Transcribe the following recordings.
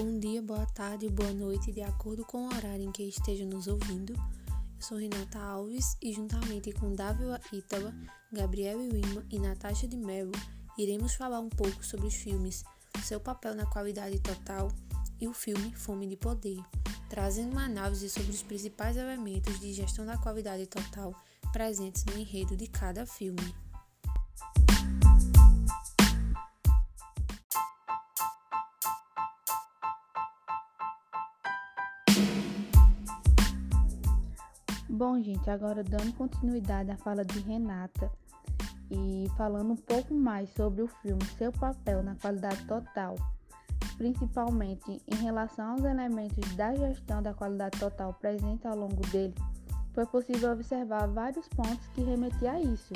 Bom dia, boa tarde, boa noite, de acordo com o horário em que esteja nos ouvindo. Eu sou Renata Alves e, juntamente com Dávio Ítala, Gabriel Iwima e Natasha de Mello, iremos falar um pouco sobre os filmes, seu papel na qualidade total e o filme Fome de Poder, trazendo uma análise sobre os principais elementos de gestão da qualidade total presentes no enredo de cada filme. Gente, agora dando continuidade à fala de Renata e falando um pouco mais sobre o filme, seu papel na qualidade total, principalmente em relação aos elementos da gestão da qualidade total presente ao longo dele, foi possível observar vários pontos que remetiam a isso.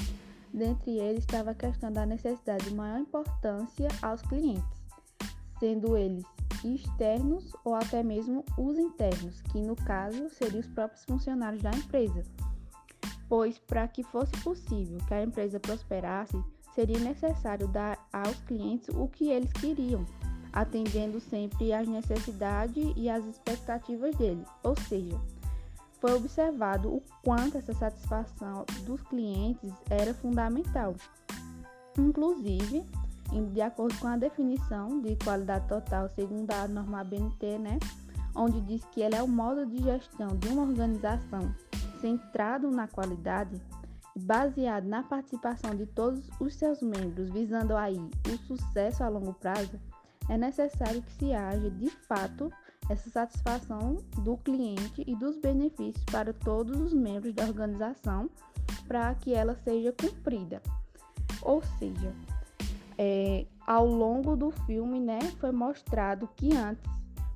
Dentre eles estava a questão da necessidade de maior importância aos clientes, sendo eles externos ou até mesmo os internos, que no caso seriam os próprios funcionários da empresa. Pois para que fosse possível que a empresa prosperasse, seria necessário dar aos clientes o que eles queriam, atendendo sempre às necessidades e às expectativas deles. Ou seja, foi observado o quanto essa satisfação dos clientes era fundamental. Inclusive, de acordo com a definição de qualidade total segundo a norma BNT, né, onde diz que ela é o modo de gestão de uma organização centrado na qualidade, baseado na participação de todos os seus membros, visando aí o sucesso a longo prazo, é necessário que se haja de fato essa satisfação do cliente e dos benefícios para todos os membros da organização para que ela seja cumprida. Ou seja, é, ao longo do filme, né, foi mostrado que antes,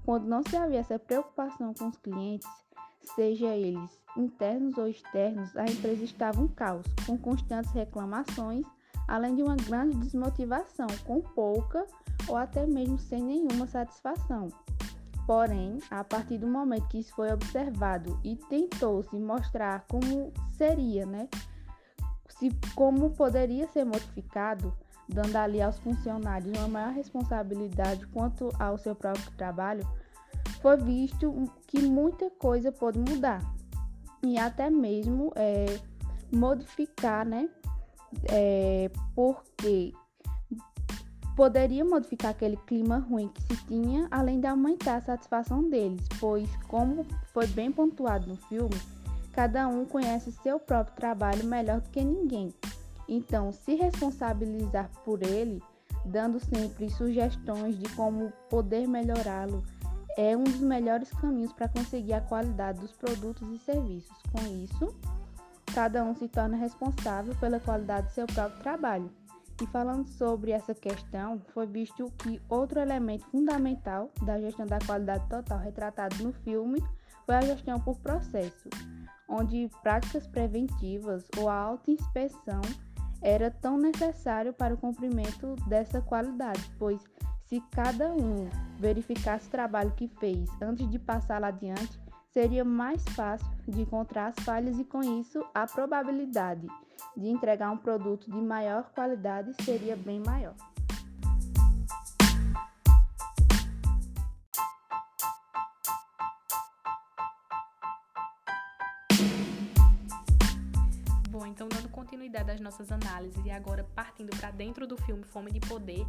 quando não se havia essa preocupação com os clientes, seja eles internos ou externos, a empresa estava um caos, com constantes reclamações, além de uma grande desmotivação, com pouca ou até mesmo sem nenhuma satisfação. Porém, a partir do momento que isso foi observado e tentou-se mostrar como seria, né, se como poderia ser modificado, dando ali aos funcionários uma maior responsabilidade quanto ao seu próprio trabalho, foi visto que muita coisa pode mudar e até mesmo é, modificar, né? É, porque poderia modificar aquele clima ruim que se tinha, além de aumentar a satisfação deles, pois, como foi bem pontuado no filme, cada um conhece seu próprio trabalho melhor do que ninguém. Então, se responsabilizar por ele, dando sempre sugestões de como poder melhorá-lo, é um dos melhores caminhos para conseguir a qualidade dos produtos e serviços. Com isso, cada um se torna responsável pela qualidade do seu próprio trabalho. E falando sobre essa questão, foi visto que outro elemento fundamental da gestão da qualidade total retratado no filme foi a gestão por processo, onde práticas preventivas ou a autoinspeção era tão necessário para o cumprimento dessa qualidade, pois se cada um verificasse o trabalho que fez antes de passar lá adiante, seria mais fácil de encontrar as falhas e com isso a probabilidade de entregar um produto de maior qualidade seria bem maior. Então dando continuidade às nossas análises e agora partindo para dentro do filme Fome de Poder,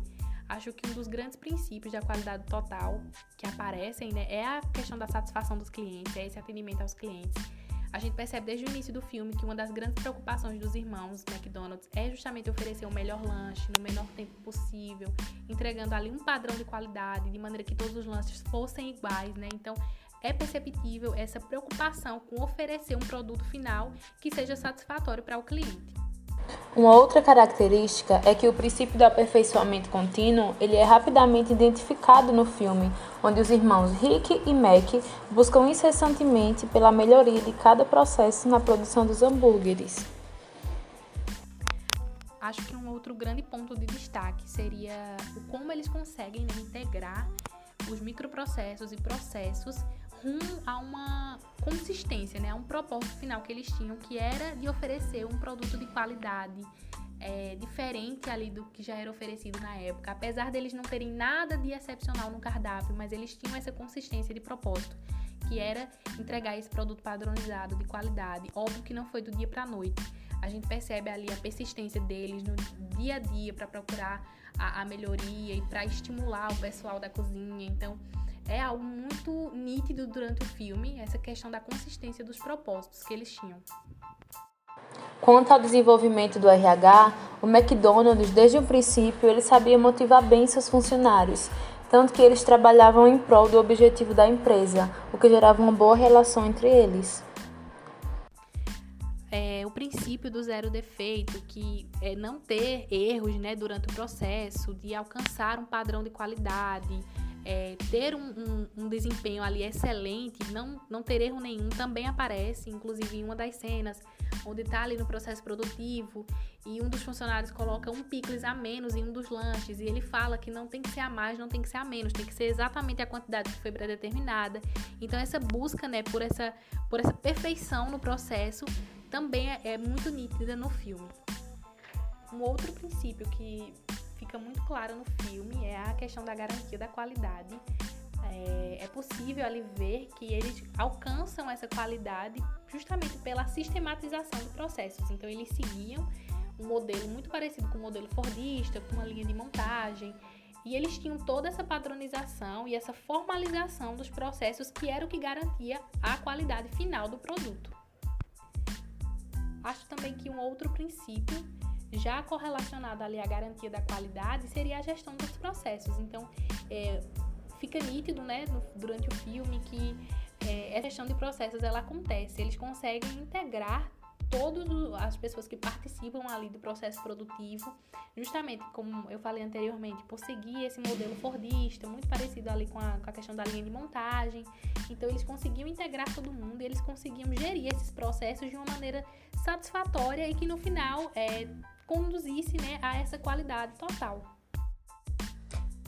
acho que um dos grandes princípios da qualidade total que aparecem né, é a questão da satisfação dos clientes, é esse atendimento aos clientes. A gente percebe desde o início do filme que uma das grandes preocupações dos irmãos McDonald's é justamente oferecer o melhor lanche no menor tempo possível, entregando ali um padrão de qualidade, de maneira que todos os lanches fossem iguais, né? Então, é perceptível essa preocupação com oferecer um produto final que seja satisfatório para o cliente. Uma outra característica é que o princípio do aperfeiçoamento contínuo ele é rapidamente identificado no filme, onde os irmãos Rick e Mac buscam incessantemente pela melhoria de cada processo na produção dos hambúrgueres. Acho que um outro grande ponto de destaque seria o como eles conseguem né, integrar os microprocessos e processos rumo a uma consistência, né, a um propósito final que eles tinham, que era de oferecer um produto de qualidade, é, diferente ali do que já era oferecido na época. Apesar deles não terem nada de excepcional no cardápio, mas eles tinham essa consistência de propósito, que era entregar esse produto padronizado de qualidade. Óbvio que não foi do dia para a noite. A gente percebe ali a persistência deles no dia a dia para procurar a, a melhoria e para estimular o pessoal da cozinha. Então, é algo muito nítido durante o filme, essa questão da consistência dos propósitos que eles tinham. Quanto ao desenvolvimento do RH, o McDonald's, desde o princípio, ele sabia motivar bem seus funcionários, tanto que eles trabalhavam em prol do objetivo da empresa, o que gerava uma boa relação entre eles. É, o princípio do zero defeito, que é não ter erros né, durante o processo, de alcançar um padrão de qualidade, é, ter um, um, um, desempenho ali excelente, não, não ter erro nenhum, também aparece, inclusive em uma das cenas, onde está ali no processo produtivo e um dos funcionários coloca um picles a menos em um dos lanches e ele fala que não tem que ser a mais, não tem que ser a menos, tem que ser exatamente a quantidade que foi predeterminada. Então essa busca, né, por essa, por essa perfeição no processo também é, é muito nítida no filme. Um outro princípio que fica muito claro no filme é a questão da garantia da qualidade. É, é possível ali ver que eles alcançam essa qualidade justamente pela sistematização de processos. Então, eles seguiam um modelo muito parecido com o modelo Fordista, com uma linha de montagem, e eles tinham toda essa padronização e essa formalização dos processos que era o que garantia a qualidade final do produto. Acho também que um outro princípio já correlacionado ali à garantia da qualidade seria a gestão dos processos. Então, é, fica nítido, né, no, durante o filme que é, gestão de processos ela acontece. Eles conseguem integrar todas as pessoas que participam ali do processo produtivo, justamente como eu falei anteriormente, por seguir esse modelo fordista, muito parecido ali com a, com a questão da linha de montagem. Então, eles conseguiam integrar todo mundo, eles conseguiam gerir esses processos de uma maneira satisfatória e que no final é, conduzisse né, a essa qualidade total.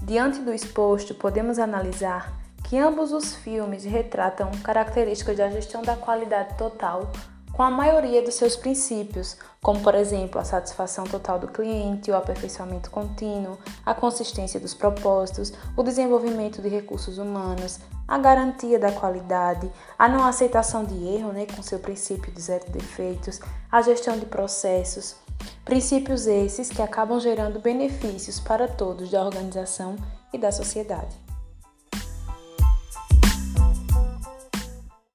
Diante do exposto, podemos analisar que ambos os filmes retratam características da gestão da qualidade total com a maioria dos seus princípios, como por exemplo a satisfação total do cliente, o aperfeiçoamento contínuo, a consistência dos propósitos, o desenvolvimento de recursos humanos, a garantia da qualidade, a não aceitação de erro, né, com seu princípio de zero defeitos, a gestão de processos, Princípios esses que acabam gerando benefícios para todos da organização e da sociedade.